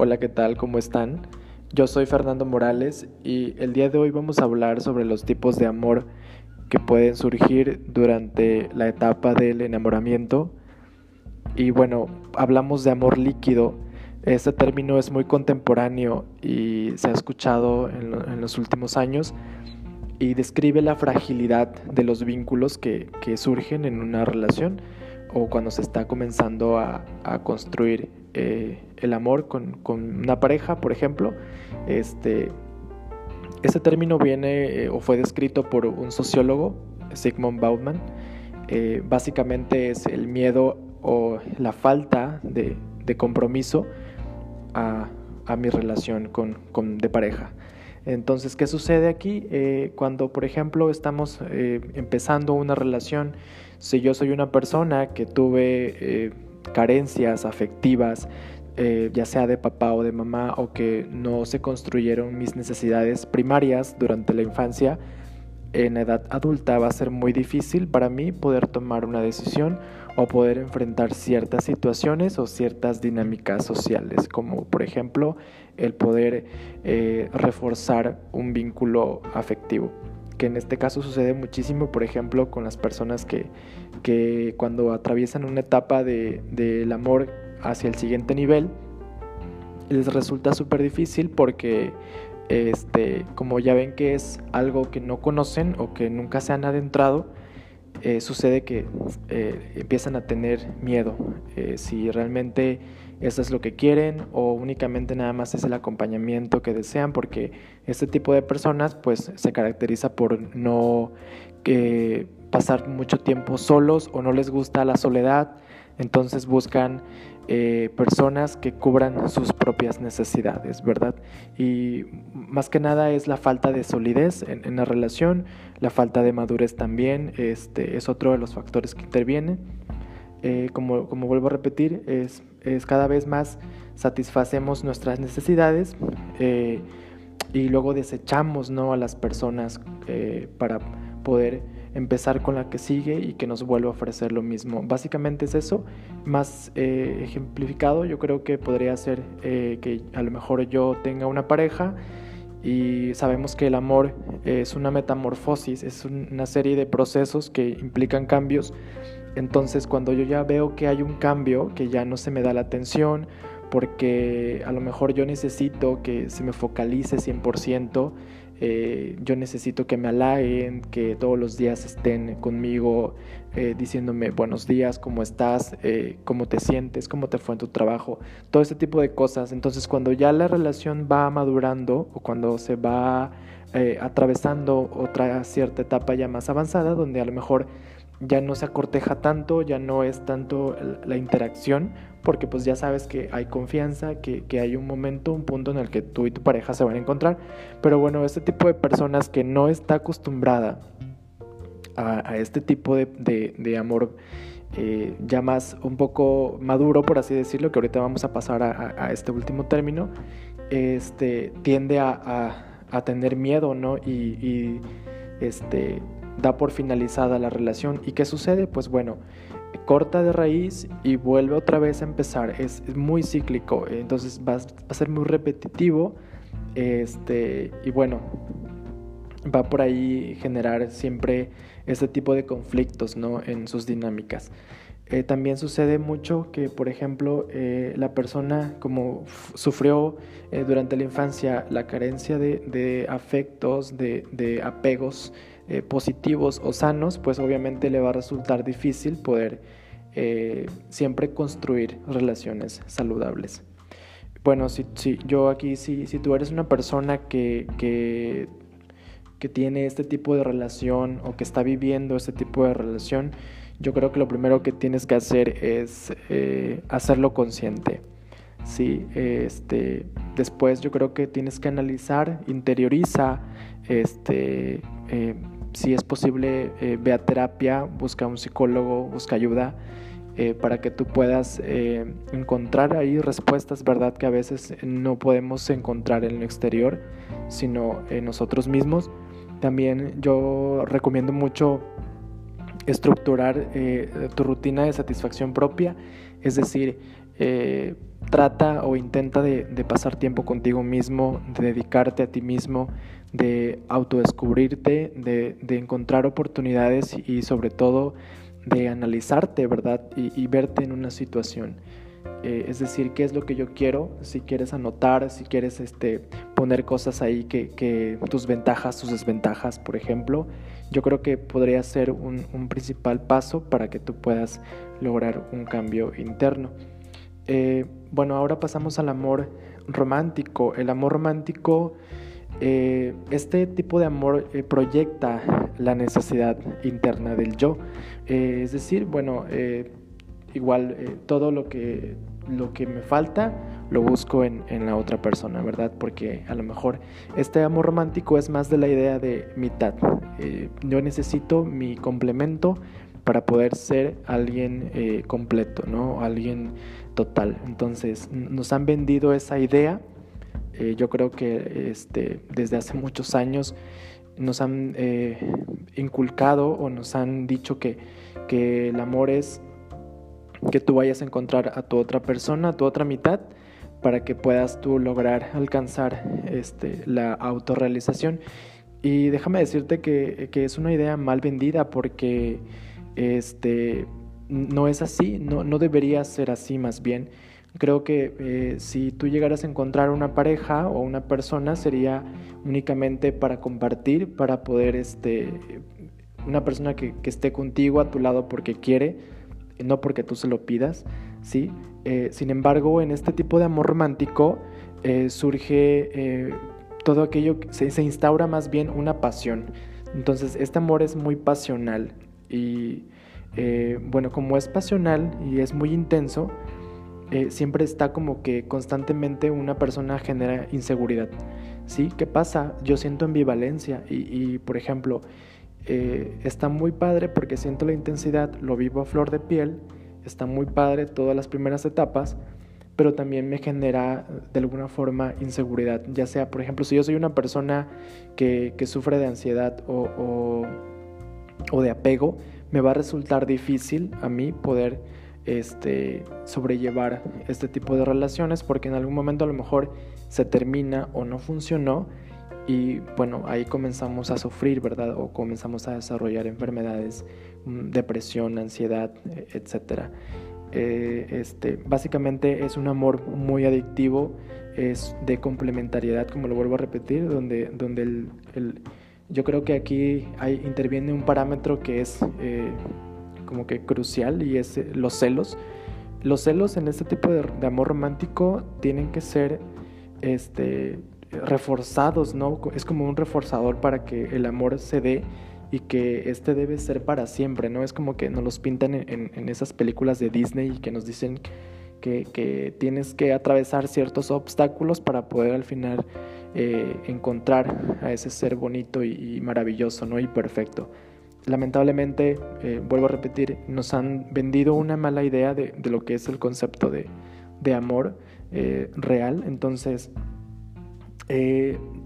Hola, ¿qué tal? ¿Cómo están? Yo soy Fernando Morales y el día de hoy vamos a hablar sobre los tipos de amor que pueden surgir durante la etapa del enamoramiento. Y bueno, hablamos de amor líquido. Este término es muy contemporáneo y se ha escuchado en, los últimos años y describe la fragilidad de los vínculos que, surgen en una relación o cuando se está comenzando a, construir eh, el amor con, una pareja, por ejemplo. Este, este término viene eh, o fue descrito por un sociólogo, Sigmund Bauman. Eh, básicamente es el miedo o la falta de, compromiso a, mi relación con, de pareja. Entonces, ¿qué sucede aquí? cuando, por ejemplo, estamos empezando una relación si yo soy una persona que tuve carencias afectivas, eh, ya sea de papá o de mamá, o que no se construyeron mis necesidades primarias durante la infancia, en edad adulta va a ser muy difícil para mí poder tomar una decisión o poder enfrentar ciertas situaciones o ciertas dinámicas sociales, como por ejemplo el poder eh, reforzar un vínculo afectivo que en este caso sucede muchísimo, por ejemplo, con las personas que, que cuando atraviesan una etapa del de, amor hacia el siguiente nivel, les resulta súper difícil porque, este, como ya ven que es algo que no conocen o que nunca se han adentrado, eh, sucede que eh, empiezan a tener miedo. Eh, si realmente eso es lo que quieren o únicamente nada más es el acompañamiento que desean, porque este tipo de personas pues se caracteriza por no pasar mucho tiempo solos o no les gusta la soledad, entonces buscan eh, personas que cubran sus propias necesidades, ¿verdad? Y más que nada es la falta de solidez en, la relación, la falta de madurez también, este, es otro de los factores que intervienen. Eh, como, como, vuelvo a repetir, es, es, cada vez más satisfacemos nuestras necesidades eh, y luego desechamos ¿no? a las personas para poder empezar con la que sigue y que nos vuelva a ofrecer lo mismo. Básicamente es eso, más eh, ejemplificado yo creo que podría ser eh, que a lo mejor yo tenga una pareja y sabemos que el amor es una metamorfosis, es una serie de procesos que implican cambios. Entonces cuando yo ya veo que hay un cambio, que ya no se me da la atención, porque a lo mejor yo necesito que se me focalice 100%, eh, yo necesito que me halaguen, que todos los días estén conmigo eh, diciéndome buenos días, cómo estás, eh, cómo te sientes, cómo te fue en tu trabajo, todo ese tipo de cosas. Entonces cuando ya la relación va madurando o cuando se va atravesando otra cierta etapa ya más avanzada, donde a lo mejor ya no se acorteja tanto, ya no es tanto la interacción, porque pues ya sabes que hay confianza, que, hay un momento, un punto en el que tú y tu pareja se van a encontrar. Pero bueno, este tipo de personas que no está acostumbrada a, este tipo de, amor eh, ya más un poco maduro, por así decirlo, que ahorita vamos a pasar a, este último término, este, tiende a, tener miedo, ¿no? Y, y este da por finalizada la relación. ¿Y qué sucede? Pues bueno, corta de raíz y vuelve otra vez a empezar. Es, muy cíclico, entonces va, a ser muy repetitivo. Este, y bueno, va por ahí generar siempre este tipo de conflictos ¿no? en sus dinámicas. Eh, también sucede mucho que, por ejemplo, eh, la persona como sufrió eh, durante la infancia la carencia de, afectos, de, de apegos positivos o sanos, pues obviamente le va a resultar difícil poder siempre construir relaciones saludables. Bueno, si, si yo aquí, si, si, tú eres una persona que, que, tiene este tipo de relación o que está viviendo este tipo de relación, yo creo que lo primero que tienes que hacer es eh, hacerlo consciente. Sí, este, después yo creo que tienes que analizar, interioriza, este, eh, si es posible, eh, ve a terapia, busca un psicólogo, busca ayuda para que tú puedas encontrar ahí respuestas, ¿verdad? Que a veces no podemos encontrar en el exterior, sino en nosotros mismos. También yo recomiendo mucho estructurar eh, tu rutina de satisfacción propia, es decir, eh, trata o intenta de, pasar tiempo contigo mismo, de dedicarte a ti mismo, de autodescubrirte, de, de encontrar oportunidades y sobre todo de analizarte, ¿verdad? Y, verte en una situación. Eh, es decir, qué es lo que yo quiero, si quieres anotar, si quieres este, poner cosas ahí que, tus ventajas, tus desventajas, por ejemplo, yo creo que podría ser un, un principal paso para que tú puedas lograr un cambio interno. Eh, bueno, ahora pasamos al amor romántico. El amor romántico, eh, este tipo de amor eh, proyecta la necesidad interna del yo. es decir, bueno, igual todo lo que, lo que me falta lo busco en, en, la otra persona, ¿verdad? Porque a lo mejor este amor romántico es más de la idea de mitad. yo necesito mi complemento para poder ser alguien completo, ¿no? Alguien total. Entonces, nos han vendido esa idea. Eh, yo creo que este, desde hace muchos años nos han eh, inculcado o nos han dicho que, que el amor es que tú vayas a encontrar a tu otra persona, a tu otra mitad, para que puedas tú lograr alcanzar este, la autorrealización. Y déjame decirte que, que, es una idea mal vendida porque este, no es así, no, no debería ser así más bien. Creo que eh, si tú llegaras a encontrar una pareja o una persona sería únicamente para compartir, para poder, este, una persona que, esté contigo a tu lado porque quiere, no porque tú se lo pidas, ¿sí? Eh, sin embargo, en este tipo de amor romántico eh, surge todo aquello, se, se instaura más bien una pasión. Entonces, este amor es muy pasional y eh, bueno, como es pasional y es muy intenso, eh, siempre está como que constantemente una persona genera inseguridad. ¿Sí? ¿Qué pasa? Yo siento ambivalencia y, por ejemplo, eh, está muy padre porque siento la intensidad, lo vivo a flor de piel, está muy padre todas las primeras etapas, pero también me genera de alguna forma inseguridad, ya sea, por ejemplo, si yo soy una persona que, sufre de ansiedad o, o de apego, me va a resultar difícil a mí poder este, sobrellevar este tipo de relaciones porque en algún momento a lo mejor se termina o no funcionó y bueno, ahí comenzamos a sufrir, ¿verdad? O comenzamos a desarrollar enfermedades, mm, depresión, ansiedad, etc. Eh, este, básicamente es un amor muy adictivo, es de complementariedad, como lo vuelvo a repetir, donde, donde el yo creo que aquí interviene un parámetro que es eh, como que crucial y es eh, los celos. Los celos en este tipo de, amor romántico tienen que ser este, reforzados, ¿no? Es como un reforzador para que el amor se dé y que este debe ser para siempre, ¿no? Es como que nos los pintan en, esas películas de Disney y que nos dicen que, tienes que atravesar ciertos obstáculos para poder al final eh, encontrar a ese ser bonito y, maravilloso, ¿no? Y perfecto. Lamentablemente, eh, vuelvo a repetir, nos han vendido una mala idea de, lo que es el concepto de, amor eh, real. Entonces,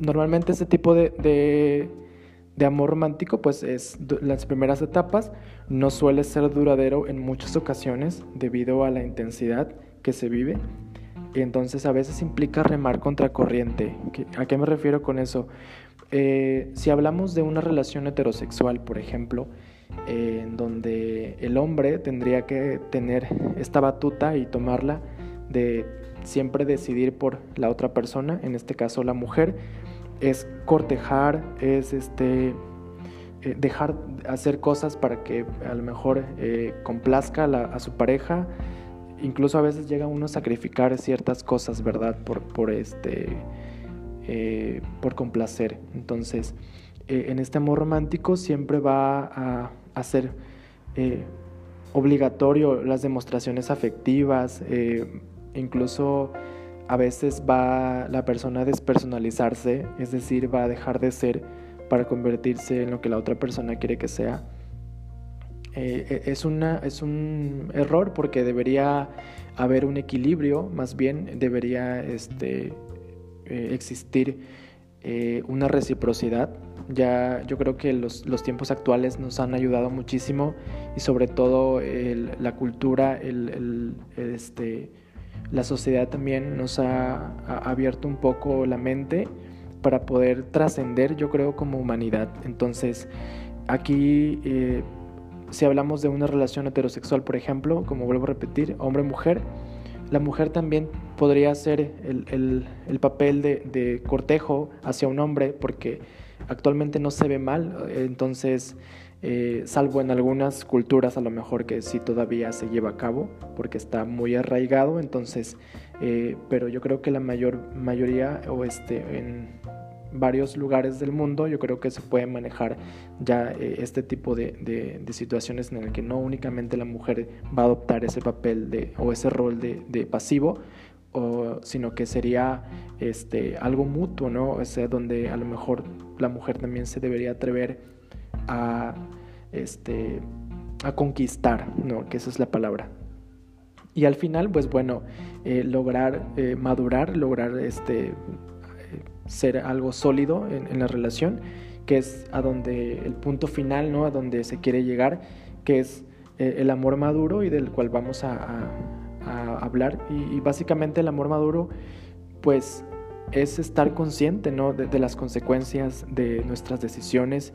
normalmente ese tipo de, de amor romántico, pues es las primeras etapas, no suele ser duradero en muchas ocasiones debido a la intensidad que se vive entonces a veces implica remar contra corriente. ¿A qué me refiero con eso? Eh, si hablamos de una relación heterosexual, por ejemplo, eh, en donde el hombre tendría que tener esta batuta y tomarla de siempre decidir por la otra persona, en este caso la mujer, es cortejar, es este eh, dejar hacer cosas para que a lo mejor complazca a su pareja, incluso a veces llega uno a sacrificar ciertas cosas, ¿verdad? Por, por este, eh, por complacer. Entonces, eh, en este amor romántico siempre va a, ser eh, obligatorio las demostraciones afectivas, incluso a veces va la persona a despersonalizarse, es decir, va a dejar de ser para convertirse en lo que la otra persona quiere que sea. Eh, es, una, es un error porque debería haber un equilibrio, más bien debería este, eh, existir eh, una reciprocidad. Ya yo creo que los, los, tiempos actuales nos han ayudado muchísimo y sobre todo la cultura, el, este, la sociedad también nos ha, abierto un poco la mente para poder trascender, yo creo, como humanidad. Entonces, aquí, eh, si hablamos de una relación heterosexual, por ejemplo, como vuelvo a repetir, hombre-mujer, la mujer también podría hacer el, papel de, cortejo hacia un hombre porque actualmente no se ve mal, entonces, eh, salvo en algunas culturas a lo mejor que sí todavía se lleva a cabo porque está muy arraigado, entonces, eh, pero yo creo que la mayor mayoría o este en varios lugares del mundo, yo creo que se puede manejar ya eh, este tipo de, situaciones en el que no únicamente la mujer va a adoptar ese papel de, o ese rol de, pasivo, o, sino que sería este, algo mutuo, ¿no? O donde a lo mejor la mujer también se debería atrever a, este, a conquistar, ¿no? Que esa es la palabra. Y al final, pues bueno, eh, lograr eh, madurar, lograr este, ser algo sólido en, la relación, que es a donde el punto final, ¿no? A donde se quiere llegar, que es eh, el amor maduro y del cual vamos a, hablar. Y, básicamente el amor maduro, pues es estar consciente, ¿no? De, las consecuencias de nuestras decisiones.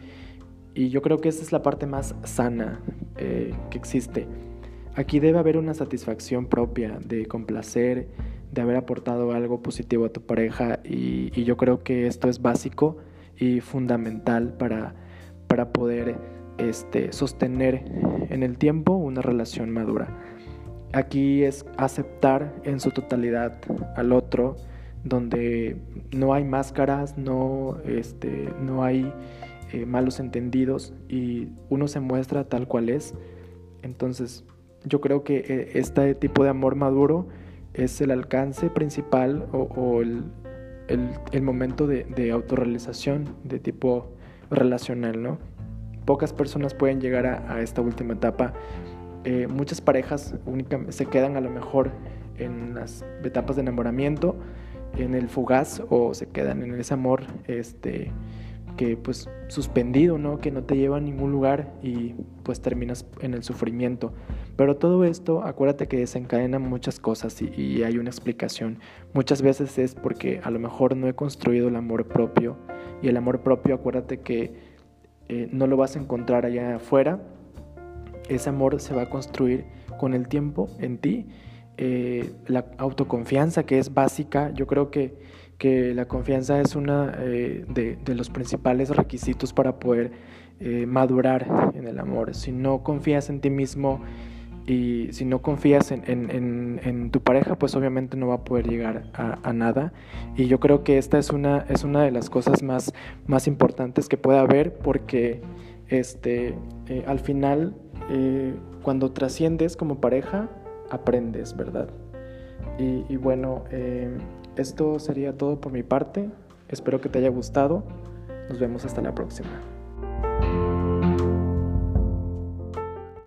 Y yo creo que esa es la parte más sana eh, que existe. Aquí debe haber una satisfacción propia de complacer, de haber aportado algo positivo a tu pareja y, yo creo que esto es básico y fundamental para, para poder este, sostener en el tiempo una relación madura. Aquí es aceptar en su totalidad al otro, donde no hay máscaras, no, este, no hay eh, malos entendidos y uno se muestra tal cual es. Entonces, yo creo que eh, este tipo de amor maduro es el alcance principal o, el, momento de, autorrealización de tipo relacional, ¿no? Pocas personas pueden llegar a, esta última etapa. Eh, muchas parejas únicamente se quedan a lo mejor en las etapas de enamoramiento, en el fugaz o se quedan en ese amor este, que pues suspendido, ¿no? Que no te lleva a ningún lugar y pues terminas en el sufrimiento. Pero todo esto, acuérdate que desencadena muchas cosas y, hay una explicación. Muchas veces es porque a lo mejor no he construido el amor propio y el amor propio, acuérdate que eh, no lo vas a encontrar allá afuera. Ese amor se va a construir con el tiempo en ti. Eh, la autoconfianza que es básica, yo creo que que la confianza es uno eh, de, los principales requisitos para poder madurar en el amor. Si no confías en ti mismo y si no confías en, tu pareja, pues obviamente no va a poder llegar a, nada. Y yo creo que esta es una, es una de las cosas más, más importantes que puede haber porque este, eh, al final, cuando trasciendes como pareja, aprendes, ¿verdad? Y, y bueno, esto sería todo por mi parte. Espero que te haya gustado. Nos vemos hasta la próxima.